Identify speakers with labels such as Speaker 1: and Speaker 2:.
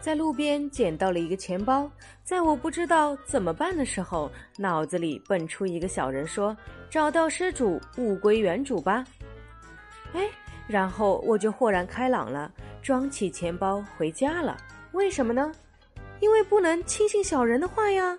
Speaker 1: 在路边捡到了一个钱包，在我不知道怎么办的时候，脑子里蹦出一个小人说：‘找到失主，物归原主吧。’哎，然后我就豁然开朗了，装起钱包回家了。为什么呢？因为不能轻信小人的话呀。